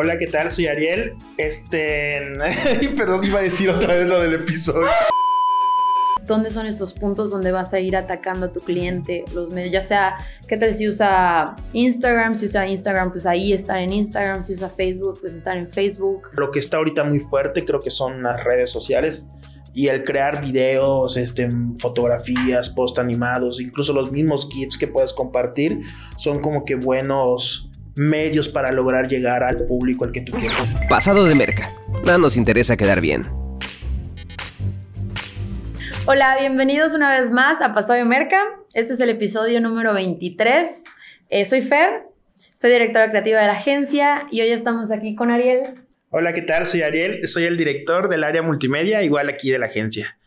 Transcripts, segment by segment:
Hola, ¿qué tal? Soy Ariel. Este. Perdón, iba a decir otra vez lo del episodio. ¿Dónde son estos puntos donde vas a ir atacando a tu cliente? Los medios, ya sea, ¿qué tal si usa Instagram? Si usa Instagram, pues ahí estar en Instagram. Si usa Facebook, pues estar en Facebook. Lo que está ahorita muy fuerte creo que son las redes sociales y el crear videos, este, fotografías, post animados, incluso los mismos GIFs que puedes compartir, son como que buenos medios para lograr llegar al público al que tú quieres. Pasado de merca. Nada nos interesa quedar bien. Hola, bienvenidos una vez más a Pasado de Merca. Este es el episodio número 23. Eh, soy Fer, soy directora creativa de la agencia y hoy estamos aquí con Ariel. Hola, ¿qué tal? Soy Ariel, soy el director del área multimedia, igual aquí de la agencia.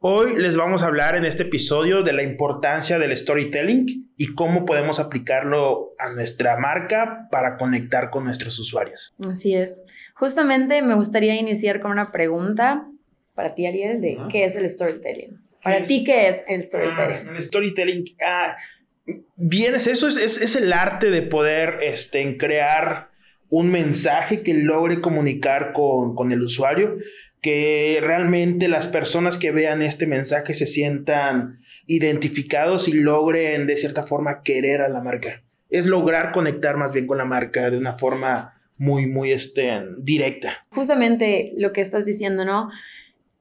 Hoy les vamos a hablar en este episodio de la importancia del storytelling y cómo podemos aplicarlo a nuestra marca para conectar con nuestros usuarios. Así es. Justamente me gustaría iniciar con una pregunta para ti, Ariel, de qué es el storytelling. Para ti, ¿qué es el storytelling? Ah, el storytelling, ah, bien es eso, es, es, el arte de poder este, crear un mensaje que logre comunicar con, con el usuario, que realmente las personas que vean este mensaje se sientan identificados y logren de cierta forma querer a la marca. Es lograr conectar más bien con la marca de una forma muy, muy este, directa. Justamente lo que estás diciendo, ¿no?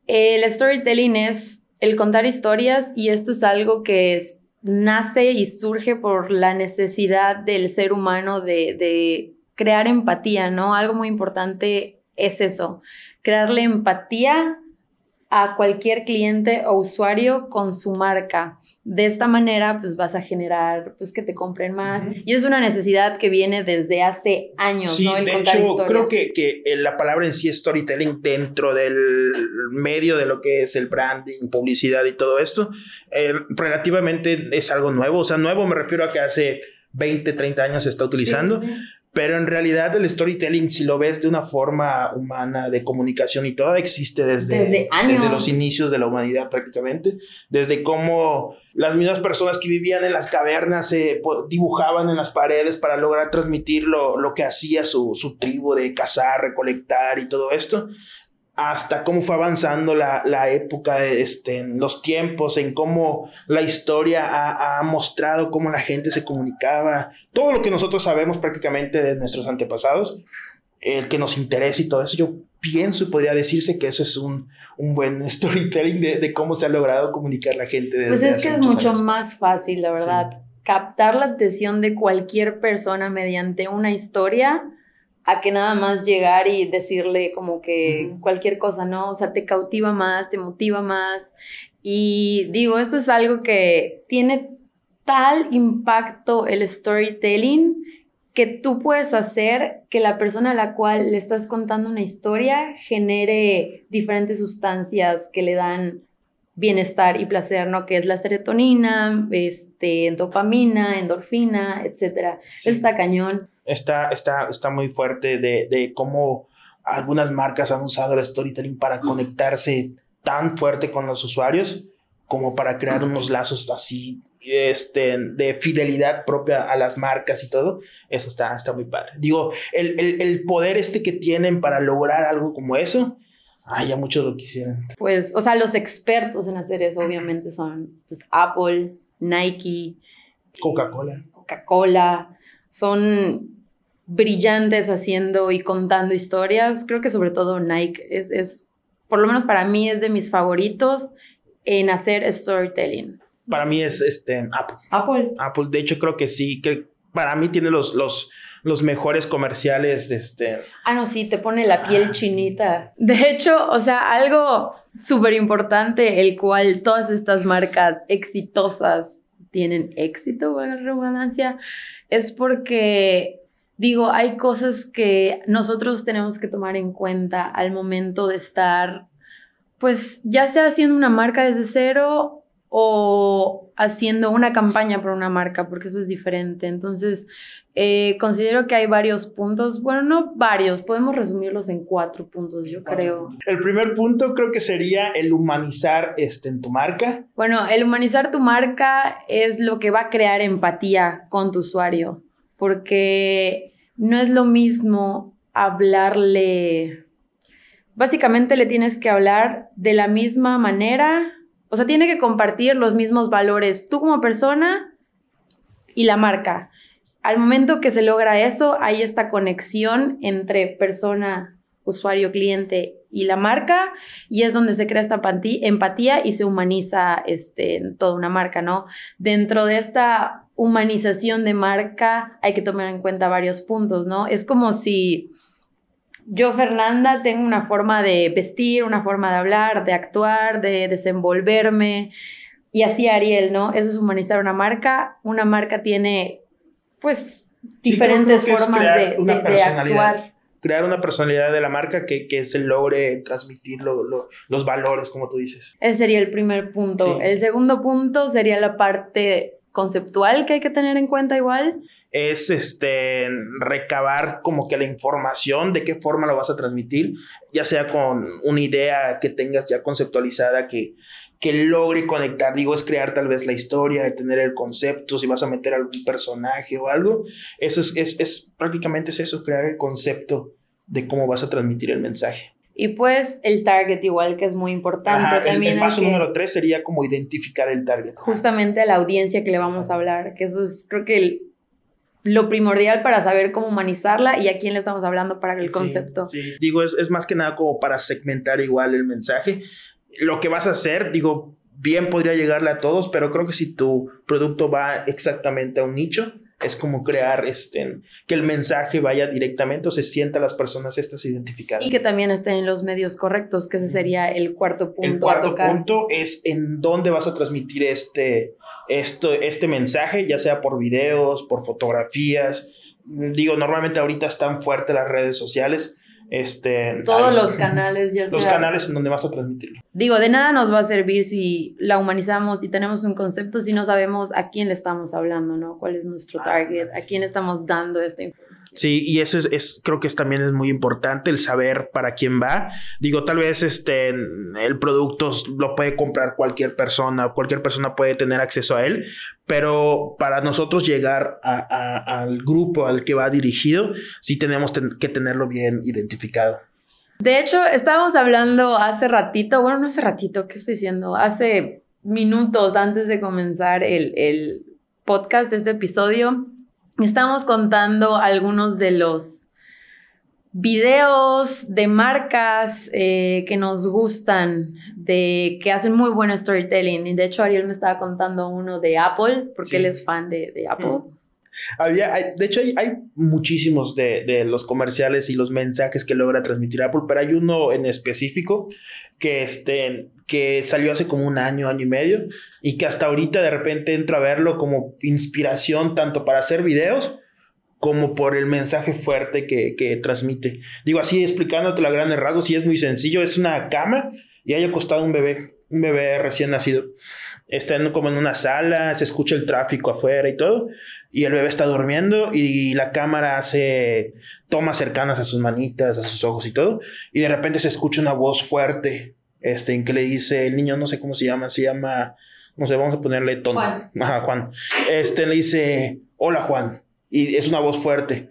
El storytelling es el contar historias y esto es algo que nace y surge por la necesidad del ser humano de, crear empatía, ¿no? Algo muy importante es eso, crearle empatía a cualquier cliente o usuario con su marca. De esta manera, pues vas a generar, pues que te compren más. Y es una necesidad que viene desde hace años, ¿no? El de hecho, creo que, que, la palabra en sí es storytelling dentro del medio de lo que es el branding, publicidad y todo esto, eh, relativamente es algo nuevo. O sea, nuevo me refiero a que hace 20, 30 años se está utilizando. Pero en realidad el storytelling, si lo ves de una forma humana de comunicación y todo, existe desde, desde, los inicios de la humanidad prácticamente. Desde cómo las mismas personas que vivían en las cavernas se dibujaban en las paredes para lograr transmitir lo, lo que hacía su, su tribu de cazar, recolectar y todo esto hasta cómo fue avanzando la, la época, este, en los tiempos, en cómo la historia ha, ha, mostrado cómo la gente se comunicaba, todo lo que nosotros sabemos prácticamente de nuestros antepasados, el que nos interesa y todo eso, yo pienso y podría decirse que eso es un, un buen storytelling de, de, cómo se ha logrado comunicar la gente. Desde pues es que es mucho más fácil, la verdad, captar la atención de cualquier persona mediante una historia a que nada más llegar y decirle como que cualquier cosa, ¿no? O sea, te cautiva más, te motiva más. Y digo, esto es algo que tiene tal impacto el storytelling que tú puedes hacer que la persona a la cual le estás contando una historia genere diferentes sustancias que le dan bienestar y placer, ¿no? Que es la serotonina, este, dopamina, endorfina, etcétera. Está cañón está, está, está muy fuerte de, de cómo algunas marcas han usado el storytelling para conectarse tan fuerte con los usuarios como para crear unos lazos así este, de fidelidad propia a las marcas y todo, eso está, está muy padre. Digo, el, el, el poder este que tienen para lograr algo como eso, ay, ya muchos lo quisieran. Pues, o sea, los expertos en hacer eso obviamente son pues, Apple, Nike, Coca-Cola. Coca-Cola, son brillantes haciendo y contando historias. Creo que sobre todo Nike es, es, por lo menos para mí, es de mis favoritos en hacer storytelling. Para mí es este, Apple. Apple. Apple, de hecho, creo que sí, que para mí tiene los, los, los mejores comerciales de este. Ah, no, sí, te pone la piel ah, chinita. De hecho, o sea, algo súper importante, el cual todas estas marcas exitosas tienen éxito, la redundancia, es porque digo, hay cosas que nosotros tenemos que tomar en cuenta al momento de estar, pues ya sea haciendo una marca desde cero o haciendo una campaña por una marca, porque eso es diferente. Entonces, eh, considero que hay varios puntos, bueno, no varios, podemos resumirlos en cuatro puntos, yo creo. El primer punto creo que sería el humanizar este, en tu marca. Bueno, el humanizar tu marca es lo que va a crear empatía con tu usuario porque no es lo mismo hablarle, básicamente le tienes que hablar de la misma manera, o sea, tiene que compartir los mismos valores tú como persona y la marca. Al momento que se logra eso, hay esta conexión entre persona, usuario, cliente y la marca, y es donde se crea esta empatía y se humaniza este, toda una marca, ¿no? Dentro de esta humanización de marca hay que tomar en cuenta varios puntos, ¿no? Es como si yo, Fernanda, tengo una forma de vestir, una forma de hablar, de actuar, de desenvolverme, y así Ariel, ¿no? Eso es humanizar una marca. Una marca tiene, pues, diferentes formas de, de actuar crear una personalidad de la marca que, que se logre transmitir los valores, como tú dices. Ese sería el primer punto. El segundo punto sería la parte conceptual que hay que tener en cuenta igual. Es este recabar como que la información de qué forma lo vas a transmitir, ya sea con una idea que tengas ya conceptualizada que, que logre conectar, digo, es crear tal vez la historia, de tener el concepto, si vas a meter algún personaje o algo, eso es, es, es prácticamente es eso, crear el concepto de cómo vas a transmitir el mensaje. Y pues el target igual que es muy importante. También el, paso número tres sería como identificar el target. Justamente a la audiencia que le vamos a hablar, que eso es creo que lo primordial para saber cómo humanizarla y a quién le estamos hablando para el concepto. Sí, digo, es, es más que nada como para segmentar igual el mensaje lo que vas a hacer, digo, bien podría llegarle a todos, pero creo que si tu producto va exactamente a un nicho, es como crear este, que el mensaje vaya directamente o se sienta las personas estas identificadas. Y que también estén en los medios correctos, que ese sería el cuarto punto. El cuarto punto es en dónde vas a transmitir este, esto, este mensaje, ya sea por videos, por fotografías. Digo, normalmente ahorita están fuertes las redes sociales este, Todos los canales, ya Los canales en donde vas a transmitirlo. Digo, de nada nos va a servir si la humanizamos y tenemos un concepto si no sabemos a quién le estamos hablando, ¿no? ¿Cuál es nuestro ah, target? ¿A quién estamos dando esta información? Sí, y eso es, creo que es, también es muy importante el saber para quién va. Digo, tal vez este, el producto lo puede comprar cualquier persona, cualquier persona puede tener acceso a él, pero para nosotros llegar al grupo al que va dirigido, sí tenemos que tenerlo bien identificado. De hecho, estábamos hablando hace ratito, bueno, no hace ratito, ¿qué estoy diciendo? Hace minutos antes de comenzar el, el podcast de este episodio, estamos contando algunos de los videos de marcas eh, que nos gustan, de que hacen muy buen storytelling. Y de hecho, Ariel me estaba contando uno de Apple, porque él es fan de, de Apple. Había, de hecho, hay, hay muchísimos de, de, los comerciales y los mensajes que logra transmitir Apple, pero hay uno en específico que, este, que salió hace como un año, año y medio, y que hasta ahorita de repente entro a verlo como inspiración tanto para hacer videos como por el mensaje fuerte que, que transmite. Digo así, explicándote la grandes rasgos, y es muy sencillo, es una cama y hay acostado un bebé, un bebé recién nacido. Está como en una sala, se escucha el tráfico afuera y todo, y el bebé está durmiendo y la cámara hace tomas cercanas a sus manitas, a sus ojos y todo, y de repente se escucha una voz fuerte, este, en que le dice, el niño no sé cómo se llama, se llama, no sé, vamos a ponerle tono. Juan. Ajá, Juan. Este le dice, hola Juan, y es una voz fuerte.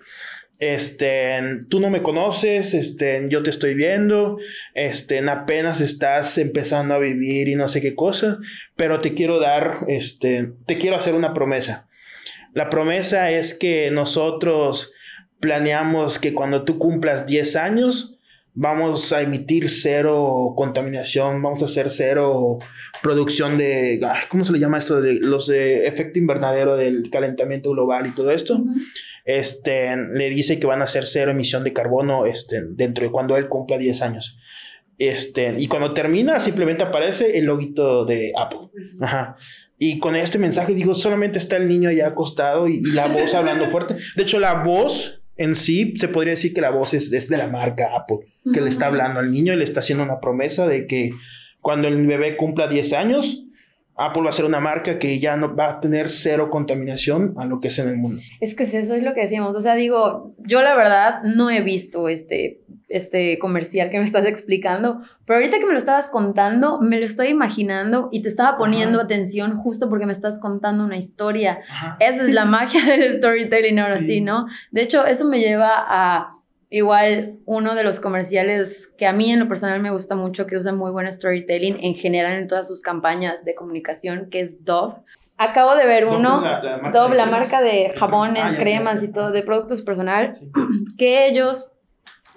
Este, tú no me conoces, este, yo te estoy viendo, este, apenas estás empezando a vivir y no sé qué cosa, pero te quiero dar, este, te quiero hacer una promesa. La promesa es que nosotros planeamos que cuando tú cumplas 10 años, vamos a emitir cero contaminación, vamos a hacer cero producción de, ¿cómo se le llama esto? De los de efecto invernadero del calentamiento global y todo esto. Este, le dice que van a hacer cero emisión de carbono este, dentro de cuando él cumpla 10 años. Este, y cuando termina, simplemente aparece el loguito de Apple. Ajá. Y con este mensaje, digo, solamente está el niño allá acostado y, la voz hablando fuerte. De hecho, la voz en sí, se podría decir que la voz es, de la marca Apple, que le está hablando al niño y le está haciendo una promesa de que cuando el bebé cumpla 10 años, Apple va a ser una marca que ya no va a tener cero contaminación a lo que es en el mundo. Es que eso es lo que decíamos. O sea, digo, yo la verdad no he visto este, este comercial que me estás explicando, pero ahorita que me lo estabas contando, me lo estoy imaginando y te estaba poniendo atención justo porque me estás contando una historia. Esa es la magia del storytelling ahora sí. ¿no? De hecho, eso me lleva a igual uno de los comerciales que a mí en lo personal me gusta mucho, que usa muy buen storytelling en general en todas sus campañas de comunicación, que es Dove. Acabo de ver uno, Dove, la marca de jabones, ah, cremas y todo, de productos personal, que ellos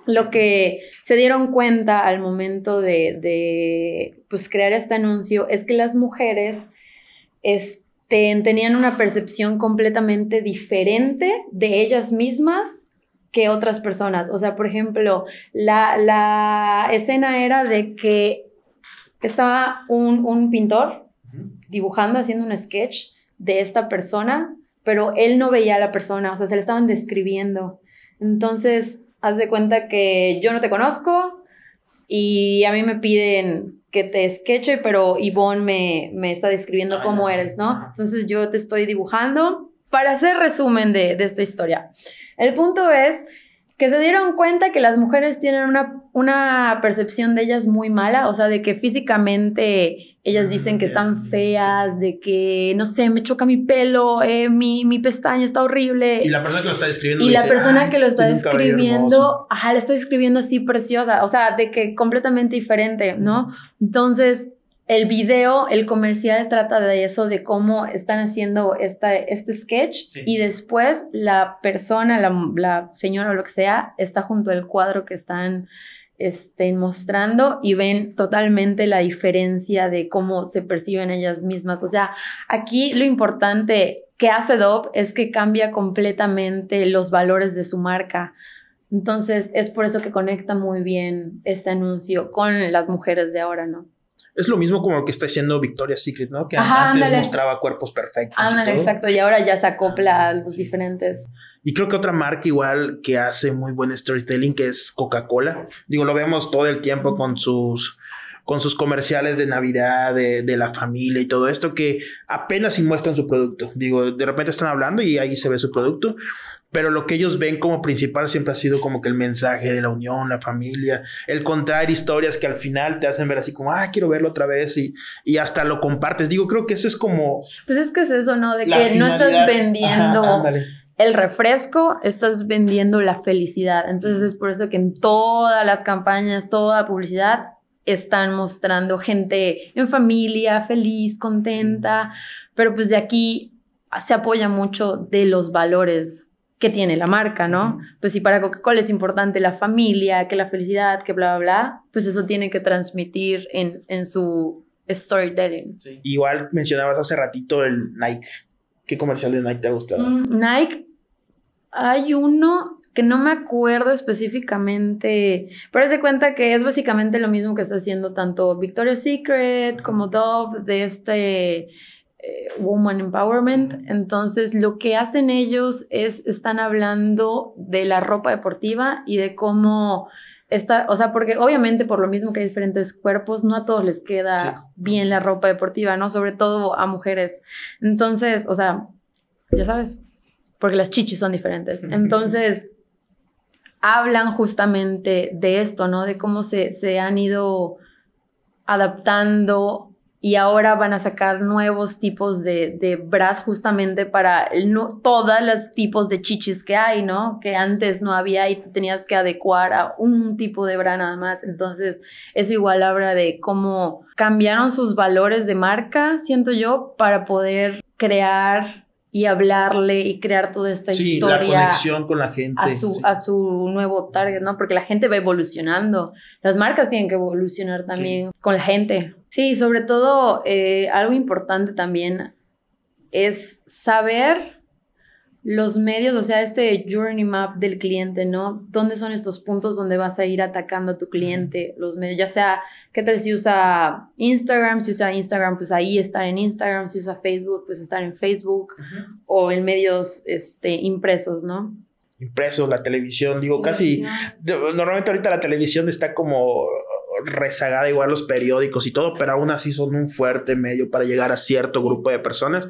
lo que se dieron cuenta al momento de, pues, crear este anuncio es que las mujeres este, tenían una percepción completamente diferente de ellas mismas que otras personas. O sea, por ejemplo, la, escena era de que estaba un, pintor dibujando, haciendo un sketch de esta persona, pero él no veía a la persona, o sea, se le estaban describiendo. Entonces, haz de cuenta que yo no te conozco y a mí me piden que te sketche, pero Yvonne me, me está describiendo ah, cómo eres, ¿no? Entonces yo te estoy dibujando para hacer resumen de, de esta historia. El punto es que se dieron cuenta que las mujeres tienen una, una percepción de ellas muy mala, o sea, de que físicamente ellas mm, dicen que están feas, de que, no sé, me choca mi pelo, eh, mi, mi, pestaña está horrible. Y la persona que lo está describiendo. Y la persona que lo está describiendo, ajá, le está describiendo así preciosa, o sea, de que completamente diferente, ¿no? Entonces, el video, el comercial trata de eso, de cómo están haciendo esta, este sketch y después la persona, la, señora o lo que sea, está junto al cuadro que están este, mostrando y ven totalmente la diferencia de cómo se perciben ellas mismas. O sea, aquí lo importante que hace Dove es que cambia completamente los valores de su marca. Entonces, es por eso que conecta muy bien este anuncio con las mujeres de ahora, ¿no? Es lo mismo como lo que está haciendo Victoria's Secret, ¿no? Que antes mostraba cuerpos perfectos. Ándale, exacto. Y ahora ya se acopla a los diferentes. Y creo que otra marca igual que hace muy buen storytelling, que es Coca-Cola. Digo, lo vemos todo el tiempo con sus con sus comerciales de Navidad, de, de, la familia y todo esto, que apenas si muestran su producto. Digo, de repente están hablando y ahí se ve su producto, pero lo que ellos ven como principal siempre ha sido como que el mensaje de la unión, la familia, el contar historias que al final te hacen ver así como, ah, quiero verlo otra vez y, y hasta lo compartes. Digo, creo que eso es como... Pues es que es eso, ¿no? De que no estás vendiendo... el refresco, estás vendiendo la felicidad. Entonces es por eso que en todas las campañas, toda publicidad, están mostrando gente en familia, feliz, contenta, pero pues de aquí se apoya mucho de los valores que tiene la marca, ¿no? Pues si para Coca-Cola es importante la familia, que la felicidad, que bla, bla, bla, pues eso tiene que transmitir en, en su storytelling. Igual mencionabas hace ratito el Nike. ¿Qué comercial de Nike te ha gustado? Mm, Nike, hay uno que no me acuerdo específicamente, pero se cuenta que es básicamente lo mismo que está haciendo tanto Victoria's Secret como Dove de este eh, woman Empowerment. Entonces, lo que hacen ellos es, están hablando de la ropa deportiva y de cómo está, o sea, porque obviamente por lo mismo que hay diferentes cuerpos, no a todos les queda bien la ropa deportiva, ¿no? Sobre todo a mujeres. Entonces, o sea, ya sabes, porque las chichis son diferentes. Entonces, hablan justamente de esto, ¿no? De cómo se, se han ido adaptando y ahora van a sacar nuevos tipos de, de bras justamente para el, no, todos los tipos de chichis que hay, ¿no? Que antes no había y tenías que adecuar a un tipo de bra nada más. Entonces, es igual habla de cómo cambiaron sus valores de marca, siento yo, para poder crear y hablarle y crear toda esta sí, historia. La conexión con la gente. A su, a su nuevo target, ¿no? Porque la gente va evolucionando. Las marcas tienen que evolucionar también con la gente. Sí, sobre todo eh, algo importante también es saber los medios, o sea, este journey map del cliente, ¿no? ¿Dónde son estos puntos donde vas a ir atacando a tu cliente? Los medios, ya sea, ¿qué tal si usa Instagram? Si usa Instagram, pues ahí estar en Instagram. Si usa Facebook, pues estar en Facebook. O en medios este, impresos, ¿no? Impresos, la televisión, digo, casi. Normalmente ahorita la televisión está como rezagada igual los periódicos y todo, pero aún así son un fuerte medio para llegar a cierto grupo de personas.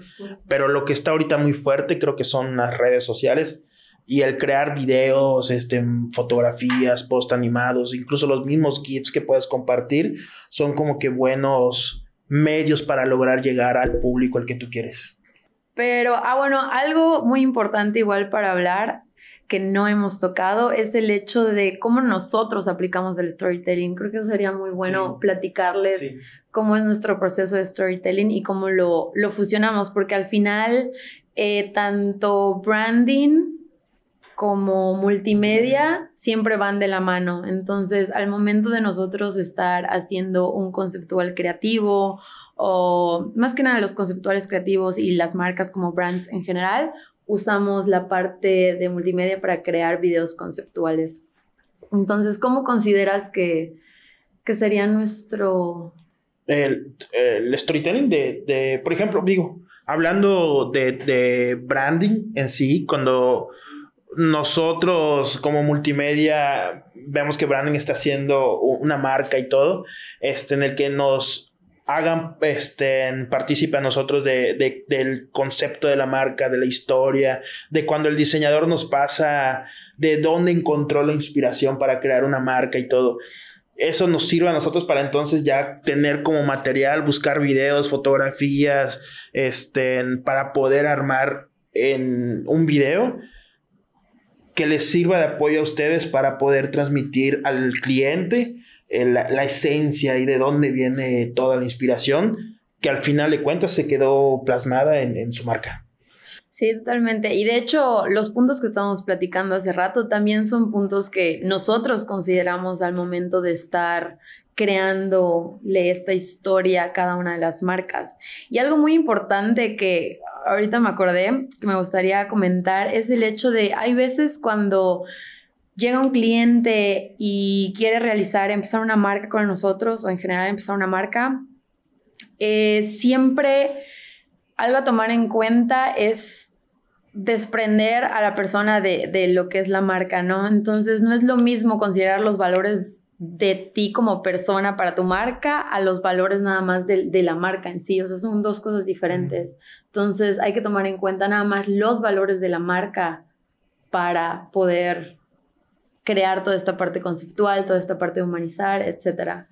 Pero lo que está ahorita muy fuerte creo que son las redes sociales y el crear videos, este, fotografías, post animados, incluso los mismos GIFs que puedes compartir, son como que buenos medios para lograr llegar al público al que tú quieres. Pero, ah, bueno, algo muy importante igual para hablar que no hemos tocado es el hecho de cómo nosotros aplicamos el storytelling. Creo que sería muy bueno platicarles cómo es nuestro proceso de storytelling y cómo lo, lo fusionamos, porque al final eh, tanto branding como multimedia siempre van de la mano. Entonces, al momento de nosotros estar haciendo un conceptual creativo o más que nada los conceptuales creativos y las marcas como brands en general, usamos la parte de multimedia para crear videos conceptuales. Entonces, ¿cómo consideras que, que sería nuestro... El, storytelling de, de, por ejemplo, digo, hablando de, de, branding en sí, cuando nosotros como multimedia vemos que branding está haciendo una marca y todo, este, en el que nos hagan, este, partícipe a nosotros de, del concepto de la marca, de la historia, de cuando el diseñador nos pasa de dónde encontró la inspiración para crear una marca y todo. Eso nos sirve a nosotros para entonces ya tener como material, buscar videos, fotografías, este, para poder armar en un video que les sirva de apoyo a ustedes para poder transmitir al cliente la, esencia y de dónde viene toda la inspiración, que al final de cuentas se quedó plasmada en, su marca. Sí, totalmente. Y de hecho, los puntos que estábamos platicando hace rato también son puntos que nosotros consideramos al momento de estar creándole esta historia a cada una de las marcas. Y algo muy importante que ahorita me acordé, que me gustaría comentar, es el hecho de, hay veces cuando llega un cliente y quiere realizar, empezar una marca con nosotros o en general empezar una marca, eh, siempre algo a tomar en cuenta es desprender a la persona de, lo que es la marca, ¿no? Entonces no es lo mismo considerar los valores de ti como persona para tu marca a los valores nada más de, de la marca en sí, o sea, son dos cosas diferentes. Entonces hay que tomar en cuenta nada más los valores de la marca para poder crear toda esta parte conceptual, toda esta parte de humanizar, etcétera.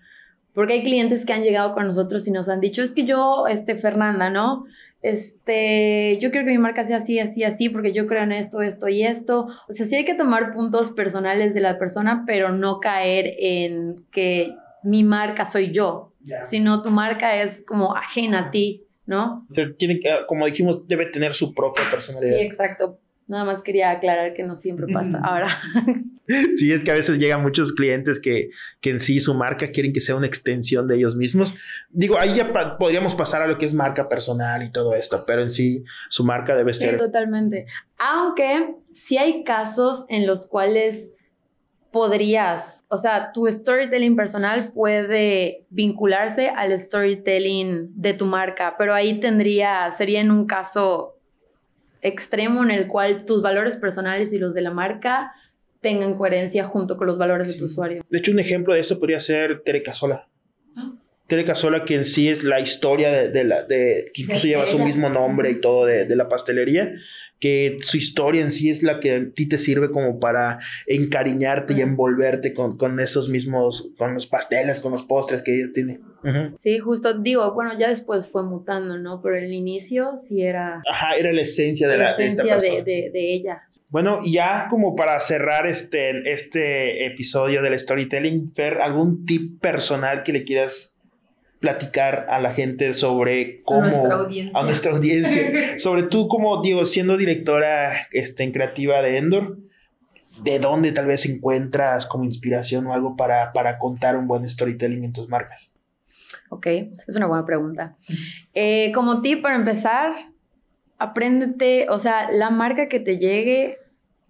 Porque hay clientes que han llegado con nosotros y nos han dicho, es que yo, este, Fernanda, ¿no? Este, yo quiero que mi marca sea así, así, así, porque yo creo en esto, esto y esto. O sea, sí hay que tomar puntos personales de la persona, pero no caer en que mi marca soy yo, sino tu marca es como ajena a ti, ¿no? O sea, tiene que, como dijimos, debe tener su propia personalidad. Sí, exacto. Nada más quería aclarar que no siempre pasa. Ahora. Sí, es que a veces llegan muchos clientes que, que, en sí su marca quieren que sea una extensión de ellos mismos. Digo, ahí ya podríamos pasar a lo que es marca personal y todo esto, pero en sí su marca debe ser. Sí, totalmente. Aunque sí hay casos en los cuales podrías, o sea, tu storytelling personal puede vincularse al storytelling de tu marca, pero ahí tendría, sería en un caso extremo en el cual tus valores personales y los de la marca tengan coherencia junto con los valores de tu usuario. De hecho, un ejemplo de esto podría ser Tere Casola. Tere Casola, que en sí es la historia de, la, de que incluso lleva su mismo nombre y todo de, de la pastelería, que su historia en sí es la que a ti te sirve como para encariñarte y envolverte con, con, esos mismos, con los pasteles, con los postres que ella tiene. Sí, justo digo, bueno, ya después fue mutando, ¿no? Pero el inicio sí era... Ajá, era la esencia de, la, esencia de, esta persona, de, de, ella. Bueno, ya como para cerrar este, este episodio del storytelling, Fer, ¿algún tip personal que le quieras platicar a la gente sobre cómo... A nuestra audiencia. A nuestra audiencia. sobre tú como, digo, siendo directora este, en creativa de Endor, ¿de dónde tal vez encuentras como inspiración o algo para, para contar un buen storytelling en tus marcas? Ok, es una buena pregunta. Eh, como tip para empezar, apréndete, o sea, la marca que te llegue,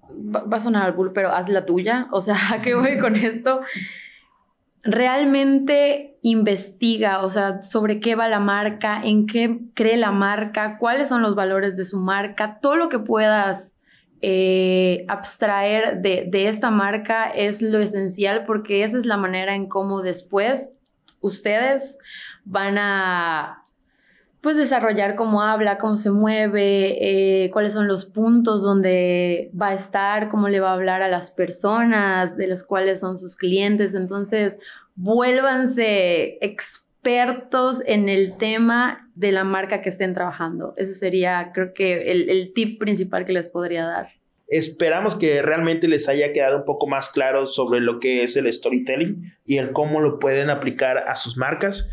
va, va a sonar al bull, pero haz la tuya. O sea, ¿a qué voy con esto? Realmente investiga, o sea, sobre qué va la marca, en qué cree la marca, cuáles son los valores de su marca, todo lo que puedas eh, abstraer de, de, esta marca es lo esencial porque esa es la manera en cómo después ustedes van a pues desarrollar cómo habla, cómo se mueve, eh, cuáles son los puntos donde va a estar, cómo le va a hablar a las personas, de los cuales son sus clientes. Entonces, vuélvanse expertos en el tema de la marca que estén trabajando. Ese sería, creo que, el, el tip principal que les podría dar. Esperamos que realmente les haya quedado un poco más claro sobre lo que es el storytelling y el cómo lo pueden aplicar a sus marcas.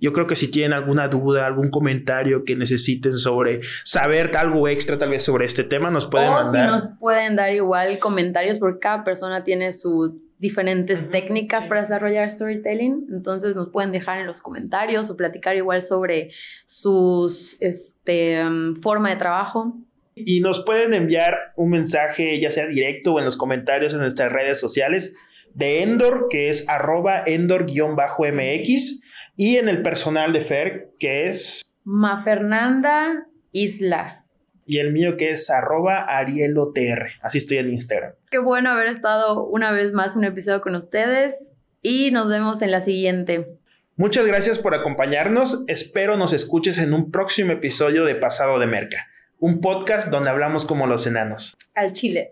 Yo creo que si tienen alguna duda, algún comentario que necesiten sobre saber algo extra tal vez sobre este tema, nos pueden o mandar. si nos pueden dar igual comentarios porque cada persona tiene sus diferentes técnicas para desarrollar storytelling, entonces nos pueden dejar en los comentarios o platicar igual sobre sus este um, forma de trabajo. Y nos pueden enviar un mensaje, ya sea directo o en los comentarios en nuestras redes sociales de Endor, que es arroba Endor-MX, y en el personal de Fer, que es Ma Fernanda Isla. y el mío que es arroba arielotr. Así estoy en Instagram. Qué bueno haber estado una vez más un episodio con ustedes y nos vemos en la siguiente. Muchas gracias por acompañarnos. Espero nos escuches en un próximo episodio de Pasado de Merca, un podcast donde hablamos como los enanos. Al Chile.